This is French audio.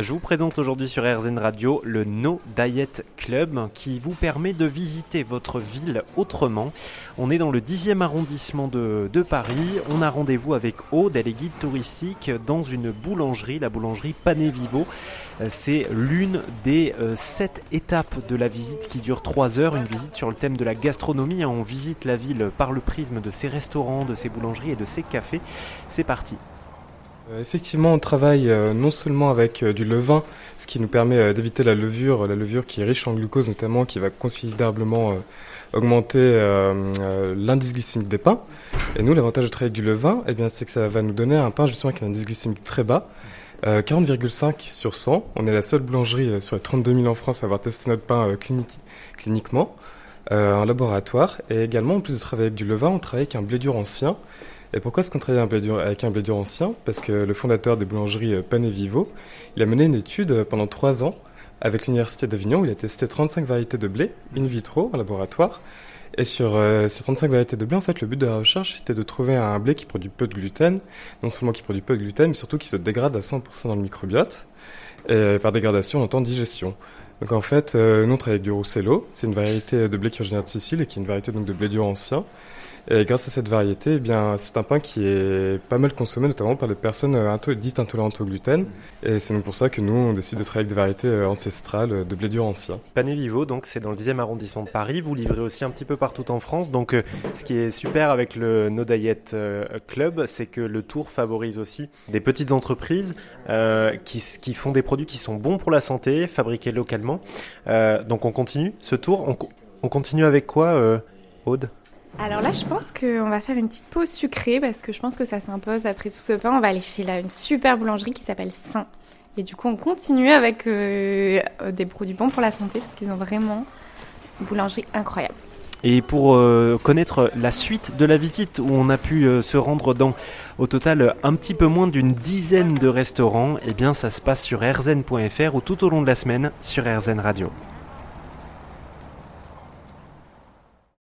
Je vous présente aujourd'hui sur RZN Radio le No Diet Club qui vous permet de visiter votre ville autrement. On est dans le 10e arrondissement de, Paris. On a rendez-vous avec Aude, elle est guide touristique dans une boulangerie, la boulangerie Pané Vivo. C'est l'une des euh, sept étapes de la visite qui dure 3 heures, une visite sur le thème de la gastronomie. On visite la ville par le prisme de ses restaurants, de ses boulangeries et de ses cafés. C'est parti. Euh, effectivement, on travaille euh, non seulement avec euh, du levain, ce qui nous permet d'éviter la levure, la levure qui est riche en glucose notamment, qui va considérablement augmenter l'indice glycémique des pains. Et nous, l'avantage de travailler avec du levain, eh bien, c'est que ça va nous donner un pain justement avec un indice glycémique très bas, 40,5 sur 100. On est la seule boulangerie sur les 32 000 en France à avoir testé notre pain clinique, cliniquement en laboratoire. Et également, en plus de travailler avec du levain, on travaille avec un blé dur ancien et pourquoi est-ce qu'on travaille avec un blé dur ancien? Parce que le fondateur des boulangeries euh, Pané Vivo, il a mené une étude euh, pendant trois ans avec l'Université d'Avignon où il a testé 35 variétés de blé in vitro en laboratoire. Et sur euh, ces 35 variétés de blé, en fait, le but de la recherche, était de trouver un blé qui produit peu de gluten, non seulement qui produit peu de gluten, mais surtout qui se dégrade à 100% dans le microbiote. Et par dégradation, on entend digestion. Donc en fait, nous on travaille avec du Roussello, c'est une variété de blé qui originaire de Sicile et qui est une variété donc de blé dur ancien. Grâce à cette variété, eh c'est un pain qui est pas mal consommé, notamment par les personnes euh, dites intolérantes au gluten. Et c'est donc pour ça que nous, on décide de travailler avec des variétés euh, ancestrales euh, de blé dur ancien. Pané donc c'est dans le 10e arrondissement de Paris. Vous livrez aussi un petit peu partout en France. Donc, ce qui est super avec le No Club, c'est que le tour favorise aussi des petites entreprises qui, font des produits qui sont bons pour la santé, fabriqués localement. donc, on continue ce tour. On continue avec quoi, Aude? Alors là, je pense qu'on va faire une petite pause sucrée parce que je pense que ça s'impose après tout ce pain. On va aller chez là une super boulangerie qui s'appelle Saint. Et du coup, on continue avec euh, des produits bons pour la santé parce qu'ils ont vraiment une boulangerie incroyable. Et pour euh, connaître la suite de la visite où on a pu euh, se rendre dans au total un petit peu moins d'une dizaine de restaurants, eh bien ça se passe sur rzn.fr ou tout au long de la semaine sur RZN Radio.